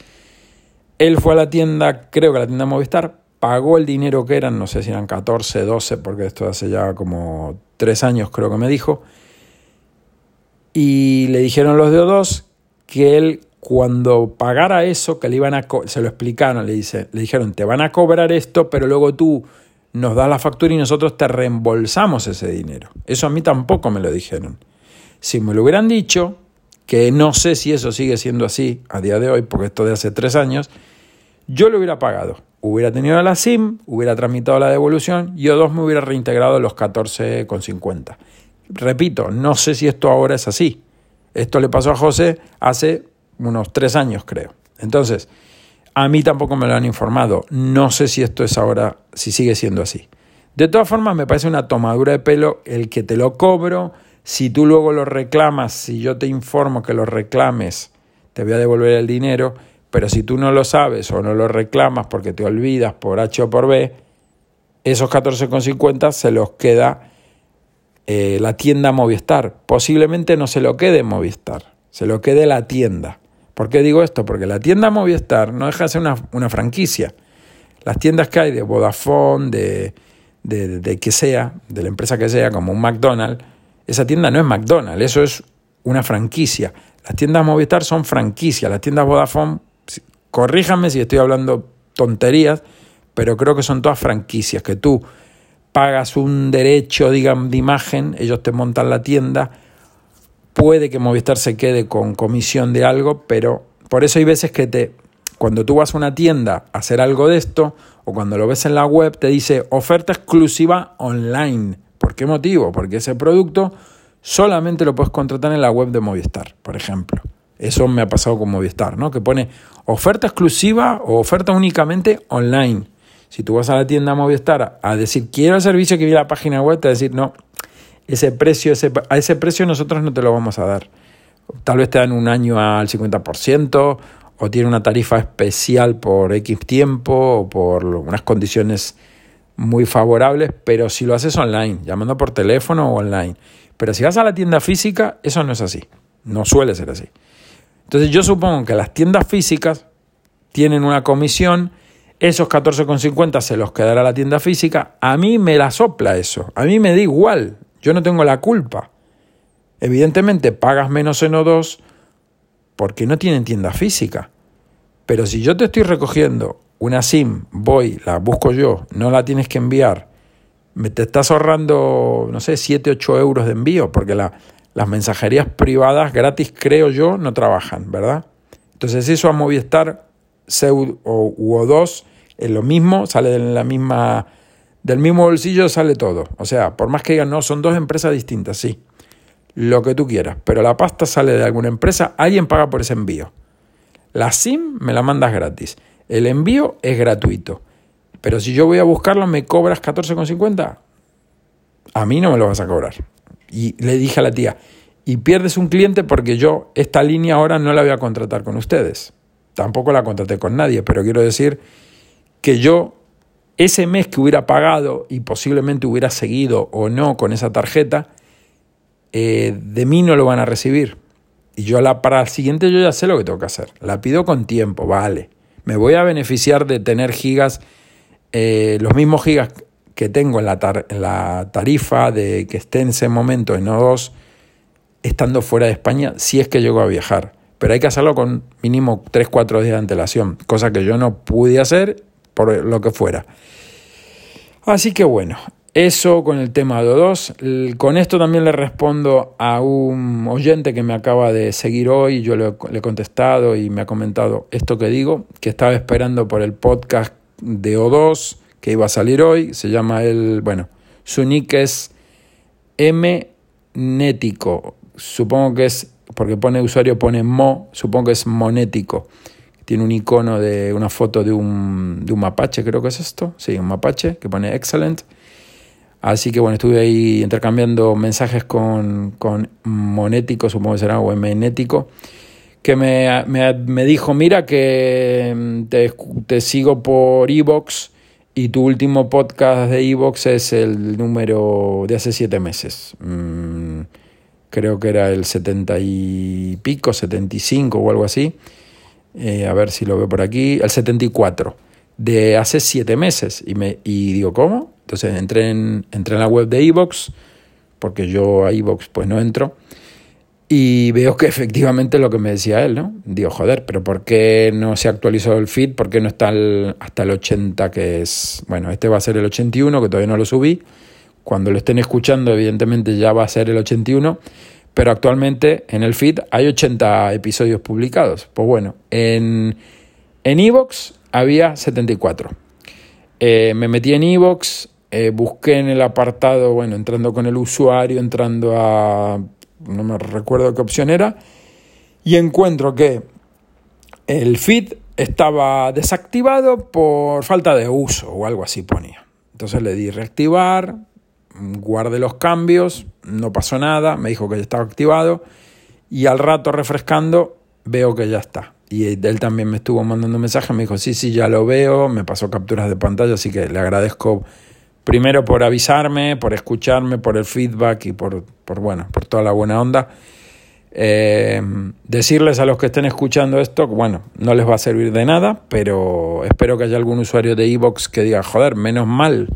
él fue a la tienda, creo que a la tienda Movistar, pagó el dinero que eran, no sé si eran 14, 12, porque esto hace ya como tres años creo que me dijo, y le dijeron los de O2 que él cuando pagara eso, que le iban a se lo explicaron, le, dice, le dijeron, te van a cobrar esto, pero luego tú nos das la factura y nosotros te reembolsamos ese dinero. Eso a mí tampoco me lo dijeron. Si me lo hubieran dicho, que no sé si eso sigue siendo así a día de hoy, porque esto de hace tres años, yo lo hubiera pagado. Hubiera tenido la SIM, hubiera tramitado la devolución y O2 me hubiera reintegrado los 14,50. Repito, no sé si esto ahora es así. Esto le pasó a José hace unos tres años, creo. Entonces, a mí tampoco me lo han informado. No sé si esto es ahora, si sigue siendo así. De todas formas, me parece una tomadura de pelo el que te lo cobro. Si tú luego lo reclamas, si yo te informo que lo reclames, te voy a devolver el dinero. Pero si tú no lo sabes o no lo reclamas porque te olvidas por H o por B, esos 14,50 se los queda eh, la tienda Movistar. Posiblemente no se lo quede Movistar, se lo quede la tienda. ¿Por qué digo esto? Porque la tienda Movistar no deja de ser una, franquicia. Las tiendas que hay de Vodafone, de, de, de, que sea, de la empresa que sea, como un McDonald's, esa tienda no es McDonald's, eso es una franquicia. Las tiendas Movistar son franquicias, las tiendas Vodafone, corríjame si estoy hablando tonterías, pero creo que son todas franquicias, que tú pagas un derecho, digamos, de imagen, ellos te montan la tienda, puede que Movistar se quede con comisión de algo, pero por eso hay veces que te, cuando tú vas a una tienda a hacer algo de esto, o cuando lo ves en la web, te dice oferta exclusiva online. ¿Por qué motivo? Porque ese producto solamente lo puedes contratar en la web de Movistar, por ejemplo. Eso me ha pasado con Movistar, ¿no? Que pone oferta exclusiva o oferta únicamente online. Si tú vas a la tienda Movistar a decir, quiero el servicio que vi en la página web, te va a decir, no, ese precio, a ese precio nosotros no te lo vamos a dar. Tal vez te dan un año al 50%, o tiene una tarifa especial por X tiempo, o por unas condiciones muy favorables, pero si lo haces online, llamando por teléfono o online. Pero si vas a la tienda física, eso no es así. No suele ser así. Entonces yo supongo que las tiendas físicas tienen una comisión, esos 14,50 se los quedará la tienda física, a mí me la sopla eso, a mí me da igual, yo no tengo la culpa. Evidentemente pagas menos en O2 porque no tienen tienda física. Pero si yo te estoy recogiendo una SIM, voy, la busco yo, no la tienes que enviar, me te estás ahorrando, no sé, 7, 8 euros de envío, porque la, las mensajerías privadas gratis, creo yo, no trabajan, ¿verdad? Entonces eso a Movistar o O2 es lo mismo, sale de la misma, del mismo bolsillo, sale todo. O sea, por más que digan, no, son dos empresas distintas, sí, lo que tú quieras, pero la pasta sale de alguna empresa, alguien paga por ese envío. La SIM me la mandas gratis. El envío es gratuito. Pero si yo voy a buscarlo, ¿me cobras 14,50? A mí no me lo vas a cobrar. Y le dije a la tía, y pierdes un cliente porque yo esta línea ahora no la voy a contratar con ustedes. Tampoco la contraté con nadie, pero quiero decir que yo ese mes que hubiera pagado y posiblemente hubiera seguido o no con esa tarjeta, eh, de mí no lo van a recibir. Y yo la, para el siguiente yo ya sé lo que tengo que hacer. La pido con tiempo, vale. Me voy a beneficiar de tener gigas, eh, los mismos gigas que tengo en la, la, tarifa de que esté en ese momento en O2, estando fuera de España, si es que llego a viajar. Pero hay que hacerlo con mínimo 3-4 días de antelación, cosa que yo no pude hacer por lo que fuera. Así que bueno, eso con el tema de O2. Con esto también le respondo a un oyente que me acaba de seguir hoy. Yo le, he contestado y me ha comentado esto que digo, que estaba esperando por el podcast de O2 que iba a salir hoy. Se llama el, bueno, su nick es Mnético. Supongo que es, porque pone usuario, pone Mo, supongo que es monético. Tiene un icono de una foto de un, de un mapache, creo que es esto. Sí, un mapache que pone excellent Así que bueno, estuve ahí intercambiando mensajes con, con Monético, supongo que será, o Mnético, que me, me, dijo, mira que mm, te, te sigo por Evox y tu último podcast de Evox es el número de hace siete meses. Mm, creo que era el setenta y pico, 75 o algo así. Eh, a ver si lo veo por aquí. El 74, de hace siete meses. Y, me, y digo, ¿cómo? Entonces entré en, entré en la web de Evox, porque yo a Evox pues no entro, y veo que efectivamente lo que me decía él, ¿no? Digo, joder, pero ¿por qué no se actualizó el feed? ¿Por qué no está hasta el 80 que es... Bueno, este va a ser el 81, que todavía no lo subí. Cuando lo estén escuchando, evidentemente ya va a ser el 81. Pero actualmente en el feed hay 80 episodios publicados. Pues bueno, en Evox había 74. Eh, me metí en Evox, eh, busqué en el apartado, bueno, entrando con el usuario, entrando a, no me recuerdo qué opción era, y encuentro que el feed estaba desactivado por falta de uso o algo así ponía. Entonces le di reactivar, guardé los cambios, no pasó nada, me dijo que ya estaba activado y al rato refrescando veo que ya está. Y él también me estuvo mandando mensajes, me dijo, sí, sí, ya lo veo, me pasó capturas de pantalla, así que le agradezco primero por avisarme, por escucharme, por el feedback y por, por bueno, por toda la buena onda. Eh, decirles a los que estén escuchando esto, bueno, no les va a servir de nada, pero espero que haya algún usuario de Evox que diga, joder, menos mal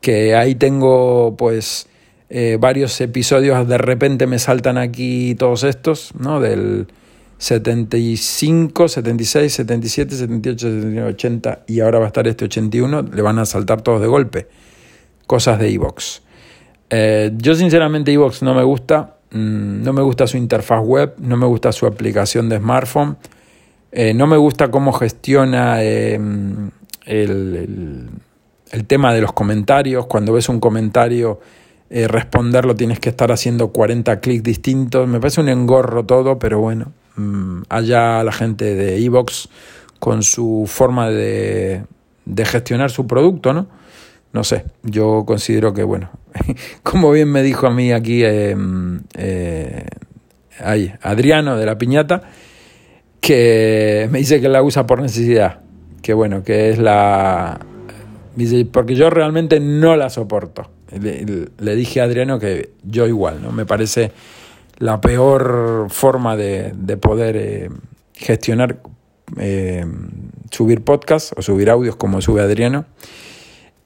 que ahí tengo pues eh, varios episodios, de repente me saltan aquí todos estos, ¿no? Del 75, 76, 77, 78, 79, 80 y ahora va a estar este 81, le van a saltar todos de golpe cosas de Evox. Eh, yo sinceramente Evox no me gusta, mm, no me gusta su interfaz web, no me gusta su aplicación de smartphone, eh, no me gusta cómo gestiona em, el, tema de los comentarios, cuando ves un comentario eh, responderlo tienes que estar haciendo 40 clics distintos, me parece un engorro todo, pero bueno, mm, allá la gente de Evox con su forma de, de gestionar su producto, ¿no? No sé, yo considero que, bueno, como bien me dijo a mí aquí em, eh, ahí, Adriano de la Piñata, que me dice que la usa por necesidad, que bueno, que es la... Porque yo realmente no la soporto. Le, dije a Adriano que yo igual, ¿no? Me parece la peor forma de, poder eh, gestionar, eh, subir podcasts o subir audios como sube Adriano.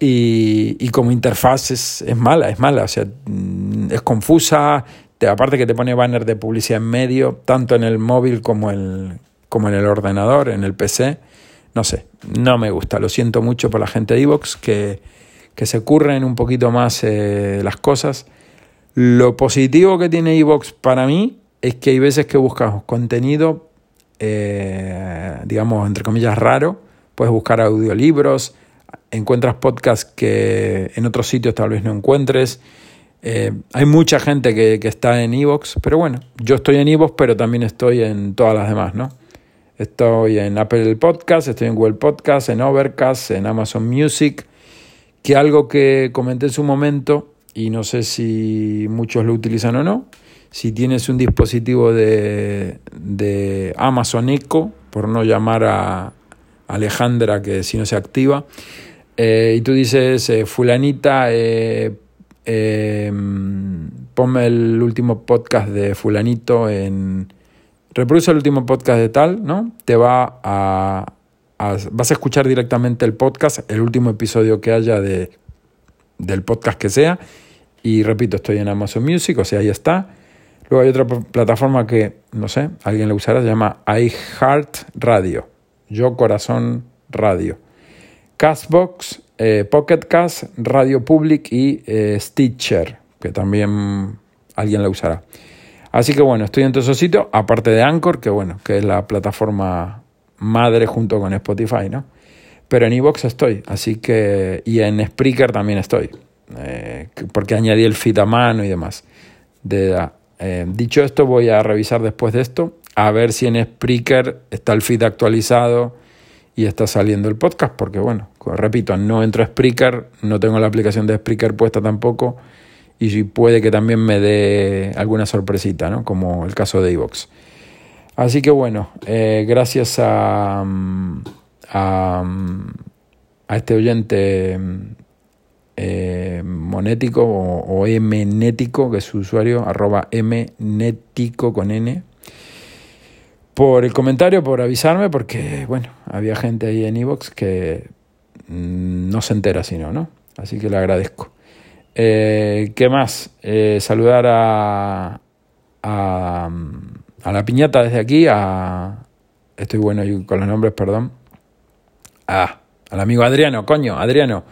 Y, y como interfaz es, es, mala, es mala, o sea, mm, es confusa, te, aparte que te pone banner de publicidad en medio, tanto en el móvil como, el, como en el ordenador, en el PC. No sé, no me gusta, lo siento mucho por la gente de Evox que, que se curren un poquito más eh, las cosas. Lo positivo que tiene Evox para mí es que hay veces que buscas contenido, eh, digamos, entre comillas, raro. Puedes buscar audiolibros, encuentras podcasts que en otros sitios tal vez no encuentres. Eh, hay mucha gente que, está en Evox, pero bueno, yo estoy en Evox, pero también estoy en todas las demás, ¿no? Estoy en Apple Podcast, estoy en Google Podcast, en Overcast, en Amazon Music, que algo que comenté en su momento, y no sé si muchos lo utilizan o no, si tienes un dispositivo de, de Amazon Echo, por no llamar a, Alejandra que si no se activa. Eh, y tú dices, eh, fulanita, eh, ponme el último podcast de fulanito en... Reproduce el último podcast de tal, ¿no? Te va a, Vas a escuchar directamente el podcast, el último episodio que haya de, del podcast que sea. Y repito, estoy en Amazon Music, o sea, ahí está. Luego hay otra plataforma que, no sé, alguien la usará, se llama iHeart Radio. Yo Corazón Radio. Castbox, eh, Pocket Cast, Radio Public y eh, Stitcher, que también alguien la usará. Así que bueno, estoy en todos esos sitios, aparte de Anchor, que bueno, que es la plataforma madre junto con Spotify, ¿no? Pero en Evox estoy, así que. Y en Spreaker también estoy, eh, porque añadí el feed a mano y demás. De, dicho esto, voy a revisar después de esto a ver si en Spreaker está el feed actualizado y está saliendo el podcast, porque bueno, repito, no entro a Spreaker, no tengo la aplicación de Spreaker puesta tampoco, y puede que también me dé alguna sorpresita, ¿no? Como el caso de Evox. Así que bueno, eh, gracias a, a, a, este oyente eh, monético o, o mnético, que es su usuario, arroba mnético con n, por el comentario, por avisarme, porque, bueno, había gente ahí en Evox que mm, no se entera si no. Así que le agradezco. Eh, ¿Qué más? Eh, saludar a, a, a, la piñata desde aquí. Estoy bueno con los nombres, perdón. Ah, al amigo Adriano, coño, Adriano.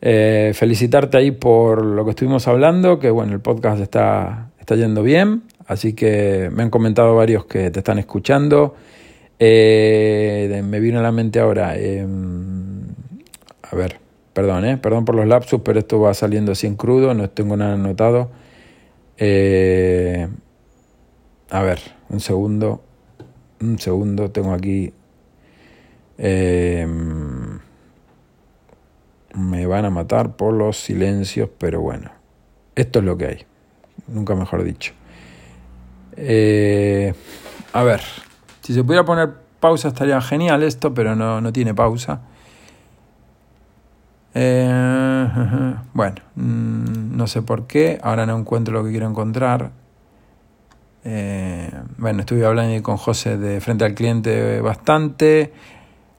Eh, felicitarte ahí por lo que estuvimos hablando, que bueno, el podcast está, está yendo bien. Así que me han comentado varios que te están escuchando. Eh, me vino a la mente ahora. Em, a ver, perdón, eh, perdón por los lapsus, pero esto va saliendo así en crudo, no tengo nada anotado. Eh, a ver, un segundo. Un segundo, tengo aquí. Em, me van a matar por los silencios, pero bueno, esto es lo que hay. Nunca mejor dicho. Eh, a ver, si se pudiera poner pausa estaría genial esto, pero no, no tiene pausa. Eh, bueno, mm, no sé por qué, ahora no encuentro lo que quiero encontrar. Eh, bueno, estuve hablando con José de frente al cliente bastante,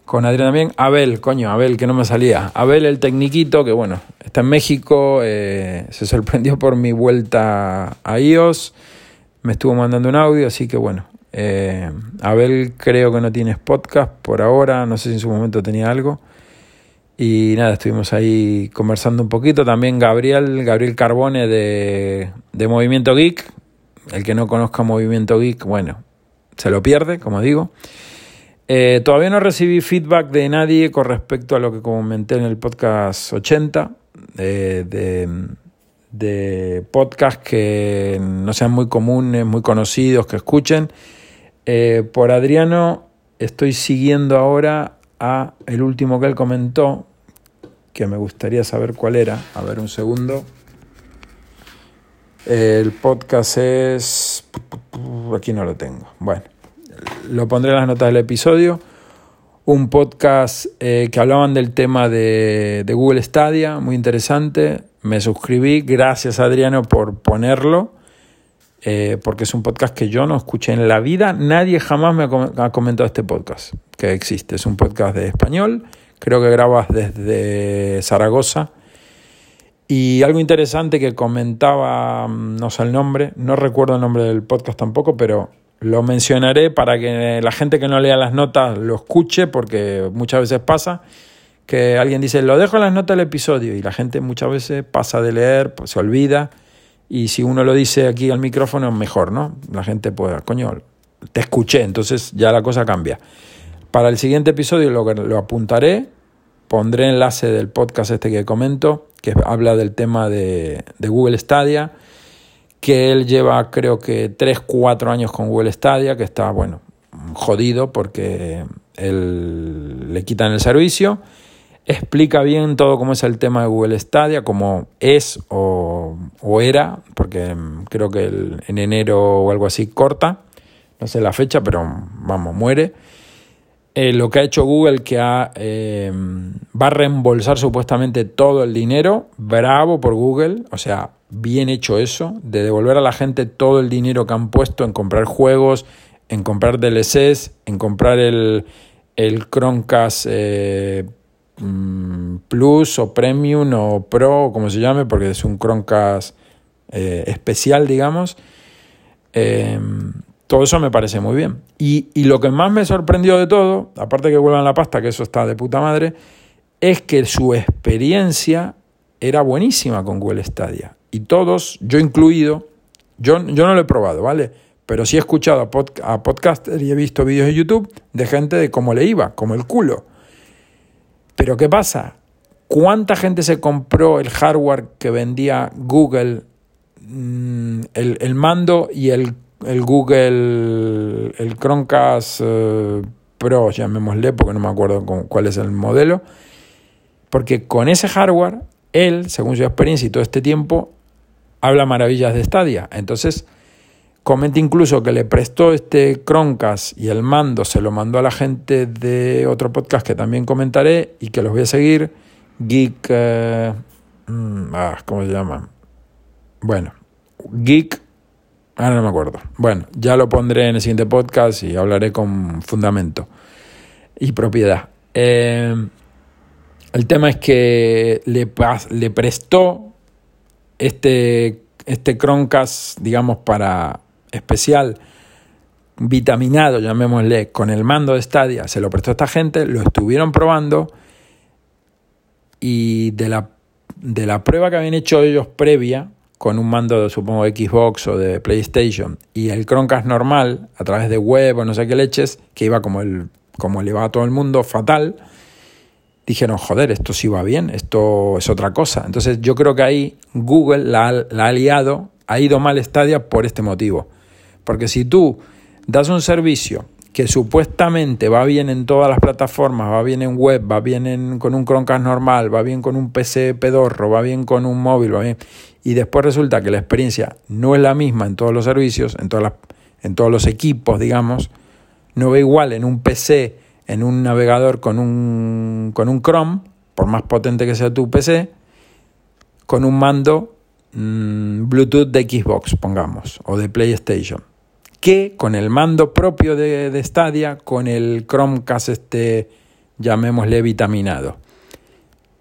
con Adrián también. Abel, coño, Abel, que no me salía. Abel, el tecniquito, que bueno, está en México, se sorprendió por mi vuelta a iOS me estuvo mandando un audio, así que bueno, eh, Abel creo que no tienes podcast por ahora, no sé si en su momento tenía algo. Y nada, estuvimos ahí conversando un poquito. También Gabriel, Gabriel Carbone de, de Movimiento Geek. El que no conozca Movimiento Geek, bueno, se lo pierde, como digo. Eh, todavía no recibí feedback de nadie con respecto a lo que comenté en el podcast 80 de de podcast que no sean muy comunes, muy conocidos, que escuchen. Eh, por Adriano estoy siguiendo ahora a el último que él comentó, que me gustaría saber cuál era. A ver, un segundo. El podcast es... Aquí no lo tengo. Bueno, lo pondré en las notas del episodio. Un podcast eh, que hablaban del tema de, de Google Stadia, muy interesante. Me suscribí, gracias Adriano por ponerlo. Eh, porque es un podcast que yo no escuché en la vida. Nadie jamás me ha comentado este podcast que existe. Es un podcast de español, creo que grabas desde Zaragoza. Y algo interesante que comentaba, mm, no sé el nombre, no recuerdo el nombre del podcast tampoco, pero lo mencionaré para que la gente que no lea las notas lo escuche, porque muchas veces pasa que alguien dice, lo dejo en las notas del episodio, y la gente muchas veces pasa de leer, pues, se olvida y si uno lo dice aquí al micrófono, mejor, ¿no? La gente puede, coño, te escuché, entonces ya la cosa cambia. Para el siguiente episodio lo, lo apuntaré, pondré enlace del podcast este que comento, que habla del tema de, Google Stadia, que él lleva creo que 3, 4 años con Google Stadia, que está, bueno, jodido porque él, le quitan el servicio explica bien todo cómo es el tema de Google Stadia, cómo es o, era, porque mm, creo que en enero o algo así corta, no sé la fecha, pero vamos, muere. Eh, lo que ha hecho Google, que ha, eh, va a reembolsar supuestamente todo el dinero, bravo por Google, o sea, bien hecho eso, de devolver a la gente todo el dinero que han puesto en comprar juegos, en comprar DLCs, en comprar el, el Chromecast eh, Mm, Plus o Premium o Pro, o como se llame, porque es un Chromecast eh, especial, digamos. Em, todo eso me parece muy bien. Y, lo que más me sorprendió de todo, aparte que vuelvan la pasta, que eso está de puta madre, es que su experiencia era buenísima con Google Stadia. Y todos, yo incluido, yo, yo no lo he probado, ¿vale? Pero sí he escuchado a, pod, a podcasters y he visto vídeos de YouTube de gente de cómo le iba, como el culo. Pero ¿qué pasa? ¿Cuánta gente se compró el hardware que vendía Google, mm, el, mando y el, Google, el Chromecast eh, Pro, llamémosle, porque no me acuerdo cuál es el modelo? Porque con ese hardware, él, según su experiencia y todo este tiempo, habla maravillas de Stadia. Entonces, Comenta incluso que le prestó este Chromecast y el mando se lo mandó a la gente de otro podcast que también comentaré y que los voy a seguir. Geek. Eh, mm, ah, ¿Cómo se llama? Bueno, Geek. Ahora no me acuerdo. Bueno, ya lo pondré en el siguiente podcast y hablaré con fundamento y propiedad. Eh, el tema es que le, le prestó este, este Chromecast, digamos, para especial vitaminado, llamémosle, con el mando de Stadia, se lo prestó a esta gente, lo estuvieron probando y de la, de la prueba que habían hecho ellos previa, con un mando, supongo, de Xbox o de PlayStation, y el Chromecast normal, a través de web o no sé qué leches, que iba como, el, como le va a todo el mundo, fatal, dijeron, joder, esto sí va bien, esto es otra cosa. Entonces yo creo que ahí Google la, la ha liado, ha ido mal Stadia por este motivo porque si tú das un servicio que supuestamente va bien en todas las plataformas, va bien en web, va bien con un Chromecast normal, va bien con un PC pedorro, va bien con un móvil, va bien, y después resulta que la experiencia no es la misma en todos los servicios, en, en todos los equipos, digamos, no va igual en un PC, en un navegador con un, con un Chrome, por más potente que sea tu PC, con un mando mm, Bluetooth de Xbox, pongamos, o de PlayStation que con el mando propio de, de Stadia, con el Chromecast este, llamémosle vitaminado.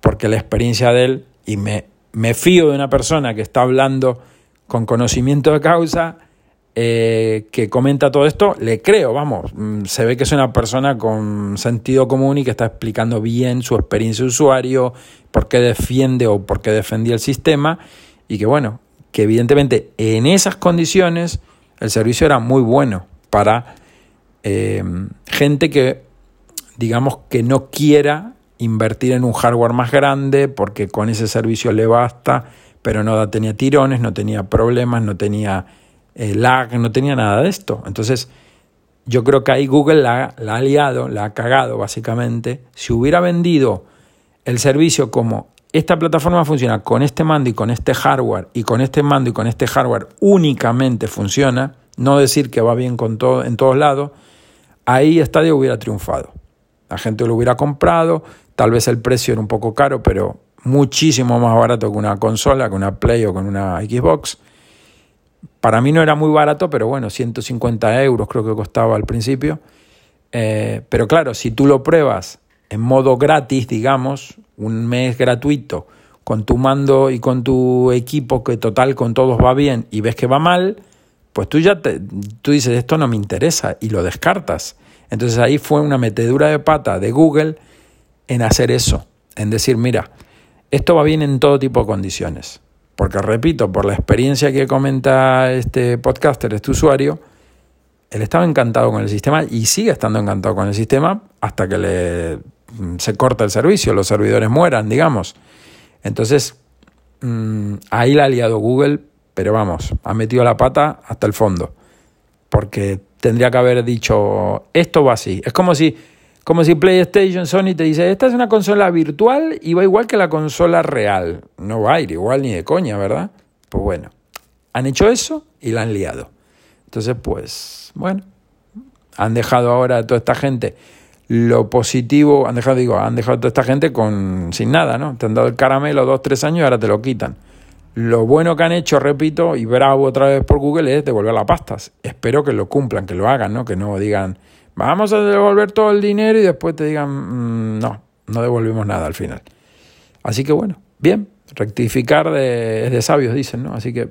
Porque la experiencia de él, y me, me fío de una persona que está hablando con conocimiento de causa, eh, que comenta todo esto, le creo, vamos, mm, se ve que es una persona con sentido común y que está explicando bien su experiencia de usuario, por qué defiende o por qué defendía el sistema, y que bueno, que evidentemente en esas condiciones el servicio era muy bueno para eh, gente que, digamos, que no quiera invertir en un hardware más grande porque con ese servicio le basta, pero no tenía tirones, no tenía problemas, no tenía eh, lag, no tenía nada de esto. Entonces, yo creo que ahí Google la, la ha liado, la ha cagado básicamente. Si hubiera vendido el servicio como esta plataforma funciona con este mando y con este hardware y con este mando y con este hardware únicamente funciona, no decir que va bien con todo, en todos lados, ahí Stadia hubiera triunfado. La gente lo hubiera comprado, tal vez el precio era un poco caro, pero muchísimo más barato que una consola, que una Play o con una Xbox. Para mí no era muy barato, pero bueno, 150 euros creo que costaba al principio. Eh, pero claro, si tú lo pruebas en modo gratis, digamos, un mes gratuito, con tu mando y con tu equipo, que total con todos va bien y ves que va mal, pues tú ya te, tú dices, esto no me interesa y lo descartas. Entonces ahí fue una metedura de pata de Google en hacer eso, en decir, mira, esto va bien en todo tipo de condiciones. Porque repito, por la experiencia que comenta este podcaster, este usuario, él estaba encantado con el sistema y sigue estando encantado con el sistema hasta que le se corta el servicio, los servidores mueran, digamos. Entonces, mm, ahí la ha liado Google, pero vamos, ha metido la pata hasta el fondo. Porque tendría que haber dicho, esto va así. Es como si, como si PlayStation Sony te dice, esta es una consola virtual y va igual que la consola real. No va a ir igual ni de coña, ¿verdad? Pues bueno, han hecho eso y la han liado. Entonces, pues, bueno, han dejado ahora a toda esta gente lo positivo, han dejado, digo, han dejado a toda esta gente con, sin nada, ¿no? Te han dado el caramelo dos, tres años y ahora te lo quitan. Lo bueno que han hecho, repito, y bravo otra vez por Google, es devolver las pastas. Espero que lo cumplan, que lo hagan, ¿no? Que no digan, vamos a devolver todo el dinero y después te digan, mm, no, no devolvimos nada al final. Así que bueno, bien, rectificar de, es de sabios, dicen, ¿no? Así que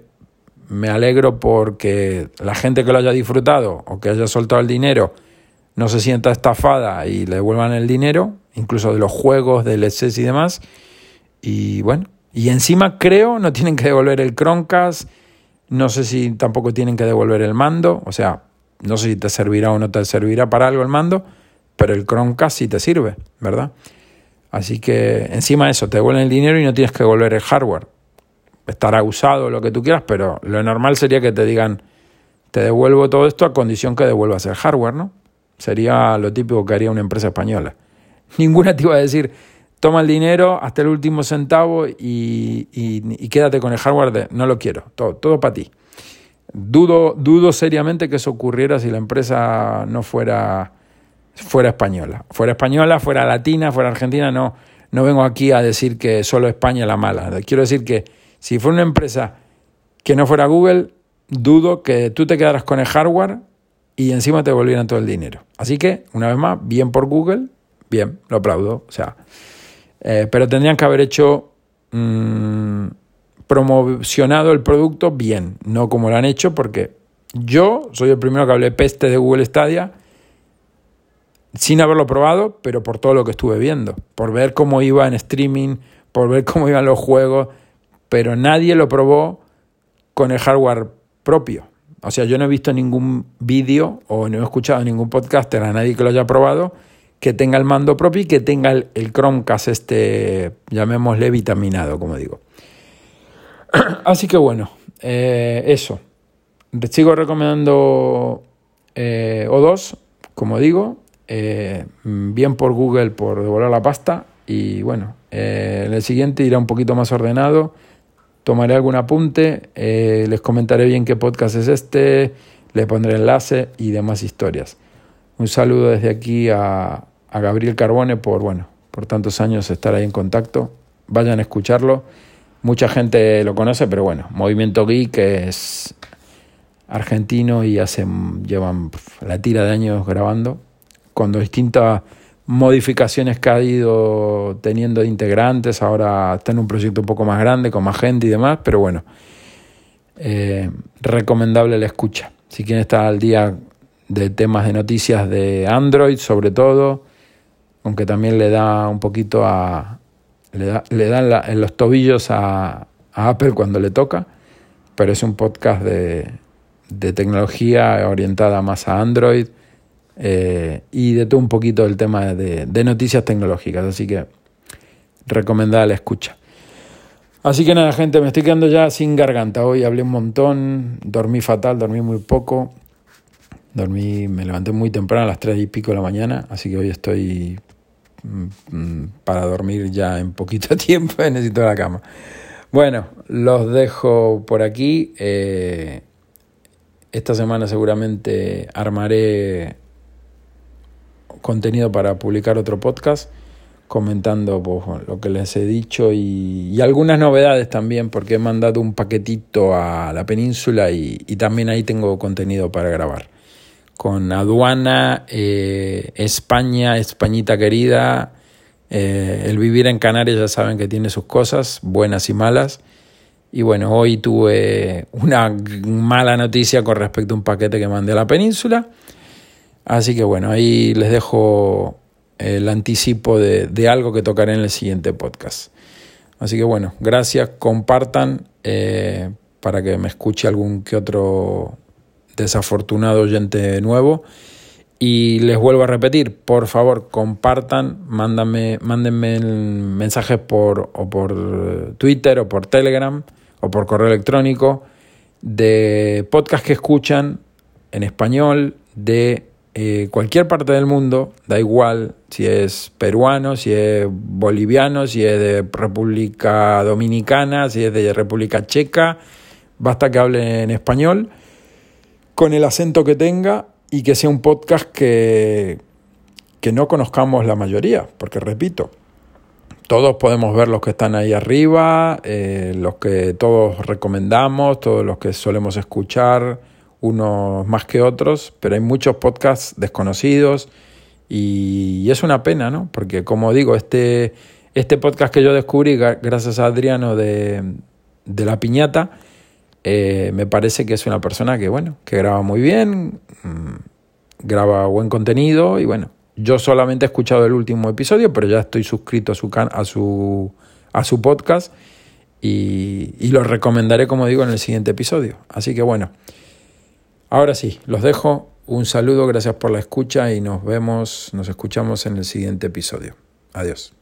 me alegro porque la gente que lo haya disfrutado o que haya soltado el dinero no se sienta estafada y le devuelvan el dinero, incluso de los juegos, del exceso y demás. Y bueno, y encima creo no tienen que devolver el Chromecast, no sé si tampoco tienen que devolver el mando, o sea, no sé si te servirá o no te servirá para algo el mando, pero el Chromecast sí te sirve, ¿verdad? Así que encima de eso, te devuelven el dinero y no tienes que devolver el hardware. Estará usado lo que tú quieras, pero lo normal sería que te digan, te devuelvo todo esto a condición que devuelvas el hardware, ¿no? Sería lo típico que haría una empresa española. Ninguna te iba a decir, toma el dinero hasta el último centavo y, quédate con el hardware de no lo quiero, todo, todo para ti. Dudo, dudo seriamente que eso ocurriera si la empresa no fuera, fuera española. Fuera española, fuera latina, fuera argentina, no, no vengo aquí a decir que solo España es la mala. Quiero decir que si fuera una empresa que no fuera Google, dudo que tú te quedaras con el hardware y encima te devolvieran todo el dinero. Así que, una vez más, bien por Google, bien, lo aplaudo. O sea, eh, pero tendrían que haber hecho mm, promocionado el producto bien, no como lo han hecho, porque yo soy el primero que hablé peste de Google Stadia sin haberlo probado, pero por todo lo que estuve viendo, por ver cómo iba en streaming, por ver cómo iban los juegos, pero nadie lo probó con el hardware propio. O sea, yo no he visto ningún vídeo o no he escuchado ningún podcaster a nadie que lo haya probado que tenga el mando propio y que tenga el, Chromecast este, llamémosle vitaminado, como digo. Así que bueno, eh, eso. Sigo recomendando eh, O2, como digo, eh, bien por Google por devolver la pasta y bueno, en el siguiente irá un poquito más ordenado tomaré algún apunte, eh, les comentaré bien qué podcast es este, les pondré enlace y demás historias. Un saludo desde aquí a, a Gabriel Carbone por, bueno, por tantos años estar ahí en contacto. Vayan a escucharlo. Mucha gente lo conoce, pero bueno, Movimiento Geek es argentino y hace, llevan la tira de años grabando con distintas modificaciones que ha ido teniendo de integrantes, ahora está en un proyecto un poco más grande, con más gente y demás, pero bueno, eh, recomendable la escucha. Si quieren estar al día de temas de noticias de Android, sobre todo, aunque también le da un poquito a... le da, le da en, los tobillos a, a, Apple cuando le toca, pero es un podcast de, de tecnología orientada más a Android eh, y de todo un poquito el tema de, noticias tecnológicas. Así que recomendada la escucha. Así que nada, gente, me estoy quedando ya sin garganta. Hoy hablé un montón, dormí fatal, dormí muy poco. Dormí, me levanté muy temprano a las 3 y pico de la mañana, así que hoy estoy mm, para dormir ya en poquito tiempo, necesito la cama. Bueno, los dejo por aquí. Eh, esta semana seguramente armaré contenido para publicar otro podcast comentando pues, lo que les he dicho y, algunas novedades también porque he mandado un paquetito a la península y, también ahí tengo contenido para grabar. Con aduana, eh, España, Españita querida, eh, el vivir en Canarias ya saben que tiene sus cosas, buenas y malas. Y bueno, hoy tuve una mala noticia con respecto a un paquete que mandé a la península. Así que bueno, ahí les dejo el anticipo de, algo que tocaré en el siguiente podcast. Así que bueno, gracias, compartan eh, para que me escuche algún que otro desafortunado oyente nuevo. Y les vuelvo a repetir, por favor, compartan, mándame, mándenme mensajes por, o por Twitter o por Telegram o por correo electrónico de podcast que escuchan en español de eh, cualquier parte del mundo, da igual si es peruano, si es boliviano, si es de República Dominicana, si es de República Checa, basta que hable en español, con el acento que tenga y que sea un podcast que, que no conozcamos la mayoría, porque repito, todos podemos ver los que están ahí arriba, eh, los que todos recomendamos, todos los que solemos escuchar, unos más que otros, pero hay muchos podcasts desconocidos y, es una pena, ¿no? Porque como digo, este, este podcast que yo descubrí gracias a Adriano de, de La Piñata, eh, me parece que es una persona que, bueno, que graba muy bien, mm, graba buen contenido y bueno, yo solamente he escuchado el último episodio, pero ya estoy suscrito a su, a su, a su podcast y, y lo recomendaré, como digo, en el siguiente episodio. Así que bueno. Ahora sí, los dejo. Un saludo, gracias por la escucha y nos vemos, nos escuchamos en el siguiente episodio. Adiós.